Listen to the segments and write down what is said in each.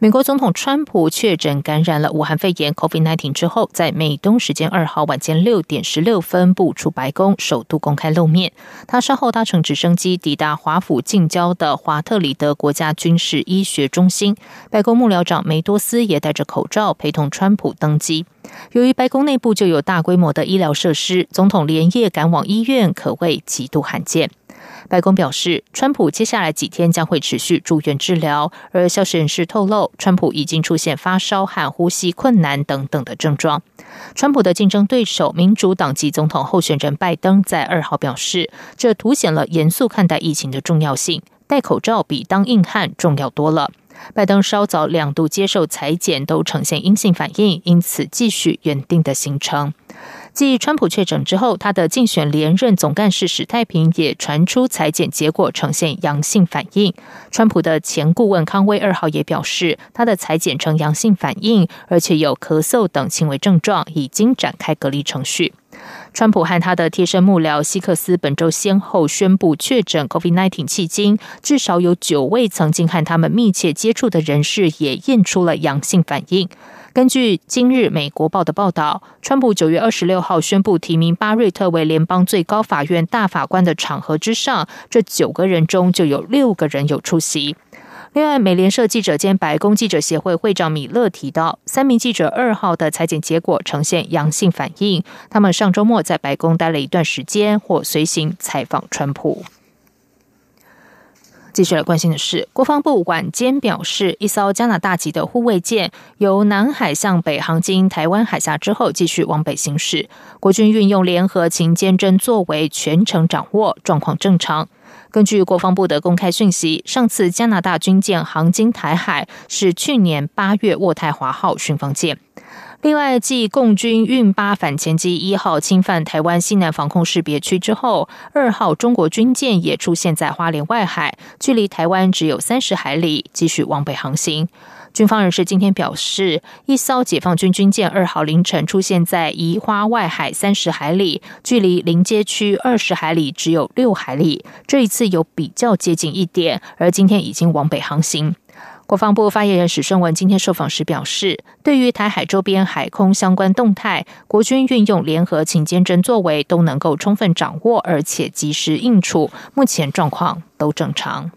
美国总统川普确诊感染了武汉肺炎 （COVID-19） 之后，在美东时间二号晚间六点十六分步出白宫，首度公开露面。他稍后搭乘直升机抵达华府近郊的华特里德国家军事医学中心。白宫幕僚长梅多斯也戴着口罩陪同川普登机。由于白宫内部就有大规模的医疗设施，总统连夜赶往医院可谓极度罕见。白宫表示，川普接下来几天将会持续住院治疗，而消息人士透露，川普已经出现发烧和呼吸困难等等的症状。川普的竞争对手民主党籍总统候选人拜登在二号表示，这凸显了严肃看待疫情的重要性，戴口罩比当硬汉重要多了。拜登稍早两度接受裁剪都呈现阴性反应，因此继续原定的行程。继川普确诊之后，他的竞选连任总干事史太平也传出裁剪结果呈现阳性反应。川普的前顾问康威二号也表示，他的裁剪呈阳性反应，而且有咳嗽等轻微症状，已经展开隔离程序。川普和他的贴身幕僚希克斯本周先后宣布确诊 COVID-19，迄今至少有九位曾经和他们密切接触的人士也验出了阳性反应。根据今日美国报的报道，川普九月二十六号宣布提名巴瑞特为联邦最高法院大法官的场合之上，这九个人中就有六个人有出席。另外，美联社记者兼白宫记者协会会长米勒提到，三名记者二号的裁剪结果呈现阳性反应，他们上周末在白宫待了一段时间，或随行采访川普。继续来关心的是，国防部晚间表示，一艘加拿大籍的护卫舰由南海向北航经台湾海峡之后，继续往北行驶。国军运用联合勤监侦作为，全程掌握，状况正常。根据国防部的公开讯息，上次加拿大军舰航经台海是去年八月渥太华号巡防舰。另外，继共军运八反潜机一号侵犯台湾西南防空识别区之后，二号中国军舰也出现在花莲外海，距离台湾只有三十海里，继续往北航行。军方人士今天表示，一艘解放军军舰二号凌晨出现在宜花外海三十海里，距离临街区二十海里只有六海里，这一次有比较接近一点，而今天已经往北航行。国防部发言人史顺文今天受访时表示，对于台海周边海空相关动态，国军运用联合勤监侦作为都能够充分掌握，而且及时应处，目前状况都正常。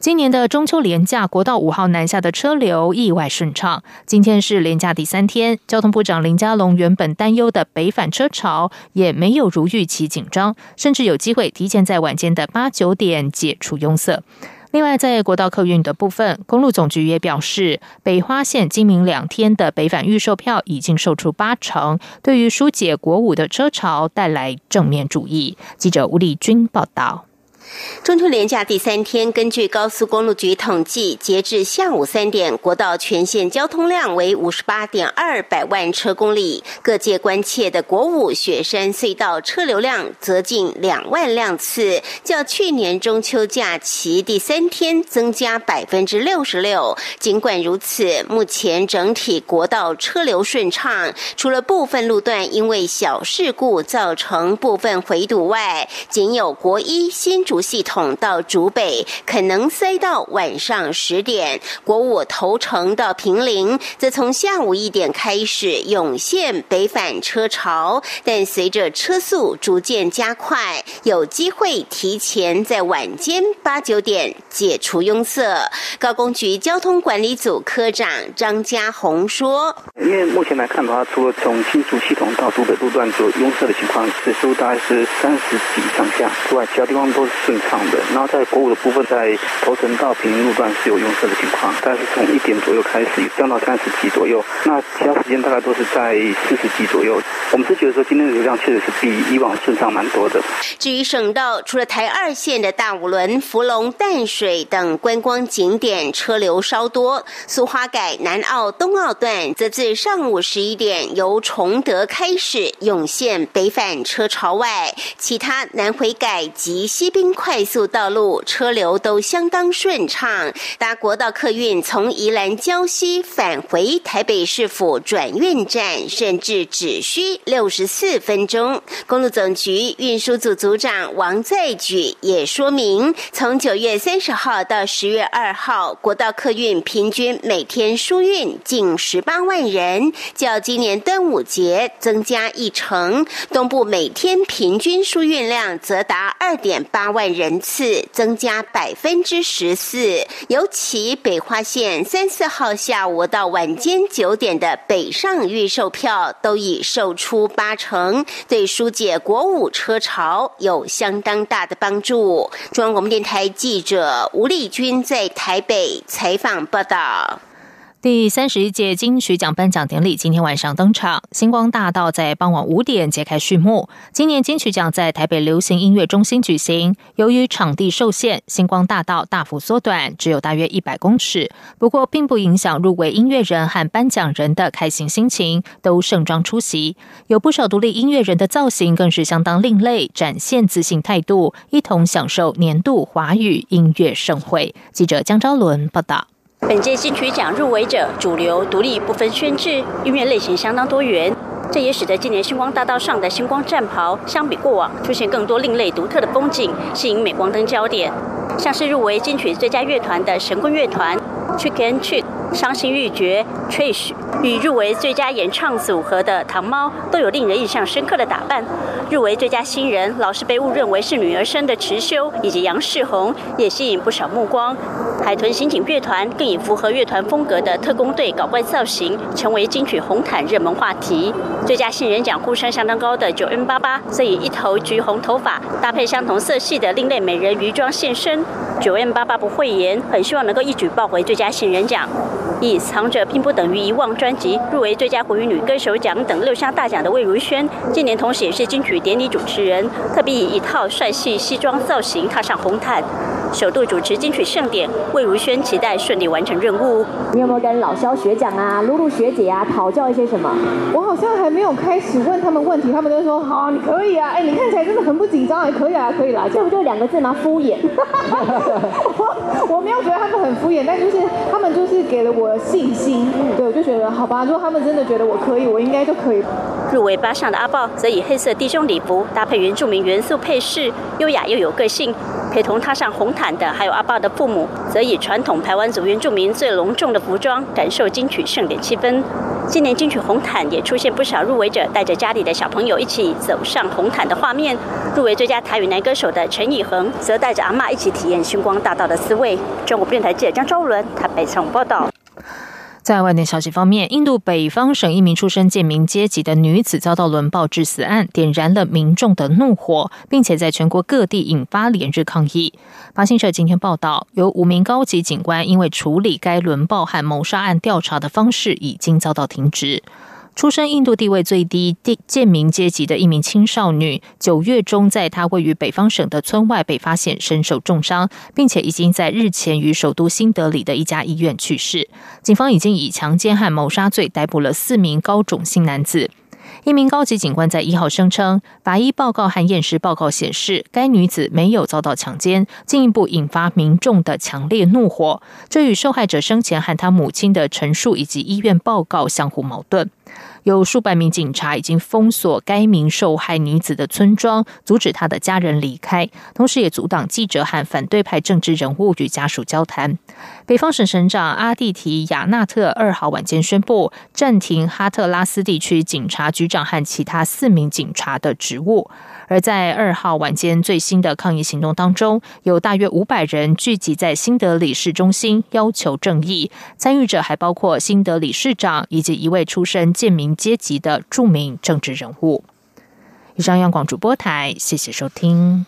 今年的中秋连假，国道五号南下的车流意外顺畅。今天是连假第三天，交通部长林佳龙原本担忧的北返车潮也没有如预期紧张，甚至有机会提前在晚间的八九点解除拥塞。另外，在国道客运的部分，公路总局也表示，北花线今明两天的北返预售票已经售出八成，对于疏解国五的车潮带来正面主意。记者吴丽君报道。中秋连假第三天，根据高速公路局统计，截至下午三点，国道全线交通量为五十八点二百万车公里。各界关切的国五雪山隧道车流量则近两万辆次，较去年中秋假期第三天增加百分之六十六。尽管如此，目前整体国道车流顺畅，除了部分路段因为小事故造成部分回堵外，仅有国一新竹。系统到竹北可能塞到晚上十点，国五头城到平陵则从下午一点开始涌现北返车潮，但随着车速逐渐加快，有机会提前在晚间八九点解除拥塞。高工局交通管理组科长张家宏说：“因为目前来看的话，除了从新竹系统到竹北路段有拥塞的情况，次数大概是三十几上下之外，其他地方都是。”顺畅的。然后在国五的部分，在头城到平路段是有拥塞的情况，大概是从一点左右开始降到三十级左右。那其他时间大概都是在四十级左右。我们是觉得说今天的流量确实是比以往顺畅蛮多的。至于省道，除了台二线的大五轮、福隆、淡水等观光景点车流稍多，苏花改南澳、东澳段则自上午十一点由崇德开始涌现北返车潮外，其他南回改及西滨快速道路车流都相当顺畅。搭国道客运从宜兰礁溪返回台北市府转运站，甚至只需六十四分钟。公路总局运输组组长王在举也说明，从九月三十号到十月二号，国道客运平均每天输运近十八万人，较今年端午节增加一成。东部每天平均输运量则达二点八万万人次，增加百分之十四。尤其北花线三四号下午到晚间九点的北上预售票都已售出八成，对疏解国五车潮有相当大的帮助。中央广播电台记者吴丽君在台北采访报道。第三十一届金曲奖颁奖典礼今天晚上登场，星光大道在傍晚五点揭开序幕。今年金曲奖在台北流行音乐中心举行，由于场地受限，星光大道大幅缩短，只有大约一百公尺。不过，并不影响入围音乐人和颁奖人的开心心情，都盛装出席。有不少独立音乐人的造型更是相当另类，展现自信态度，一同享受年度华语音乐盛会。记者江昭伦报道。本届金曲奖入围者主流、独立不分宣制，音乐类型相当多元，这也使得今年星光大道上的星光战袍相比过往出现更多另类独特的风景，吸引镁光灯焦点。像是入围金曲最佳乐团的神棍乐团 Chicken Chick。伤心欲绝，Trish 与入围最佳演唱组合的糖猫都有令人印象深刻的打扮。入围最佳新人，老是被误认为是女儿身的池修以及杨世宏也吸引不少目光。海豚刑警乐团更以符合乐团风格的特工队搞怪造型，成为金曲红毯热门话题。最佳新人奖呼声相当高的九 N 八八，则以一头橘红头发搭配相同色系的另类美人鱼装现身。九 N 八八不讳言，很希望能够一举抱回最佳新人奖。以《藏着并不等于遗忘》专辑入围最佳国语女歌手奖等六项大奖的魏如萱，今年同时也是金曲典礼主持人，特别以一套帅气西装造型踏上红毯。首度主持金曲盛典，魏如萱期待顺利完成任务。你有没有跟老肖学长啊、露露学姐啊讨教一些什么？我好像还没有开始问他们问题，他们都说好啊，你可以啊，哎，你看起来真的很不紧张，也可以啊，可以啦，这不就两个字吗？敷衍。我我没有觉得他们很敷衍，但就是他们就是给了我信心，对，我就觉得好吧，如果他们真的觉得我可以，我应该就可以。入围八项的阿豹，则以黑色低胸礼服搭配原住民元素配饰，优雅又有个性。陪同踏上红毯的还有阿爸的父母，则以传统台湾族原住民最隆重的服装，感受金曲盛典气氛。今年金曲红毯也出现不少入围者带着家里的小朋友一起走上红毯的画面。入围最佳台语男歌手的陈以恒，则带着阿妈一起体验星光大道的滋味。中国电台记者张周伦台北采访报道。在外电消息方面，印度北方省一名出身贱民阶级的女子遭到轮暴致死案，点燃了民众的怒火，并且在全国各地引发连日抗议。法新社今天报道，有五名高级警官因为处理该轮暴和谋杀案调查的方式已经遭到停职。出生印度地位最低、地贱民阶级的一名青少女，九月中在她位于北方省的村外被发现身受重伤，并且已经在日前于首都新德里的一家医院去世。警方已经以强奸和谋杀罪逮捕了四名高种姓男子。一名高级警官在一号声称，法医报告和验尸报告显示，该女子没有遭到强奸，进一步引发民众的强烈怒火。这与受害者生前和他母亲的陈述以及医院报告相互矛盾。有数百名警察已经封锁该名受害女子的村庄，阻止她的家人离开，同时也阻挡记者和反对派政治人物与家属交谈。北方省省长阿蒂提亚纳特二号晚间宣布暂停哈特拉斯地区警察局长和其他四名警察的职务。而在二号晚间最新的抗议行动当中，有大约五百人聚集在新德里市中心，要求正义。参与者还包括新德里市长以及一位出身贱民阶级的著名政治人物。以上，央广主播台，谢谢收听。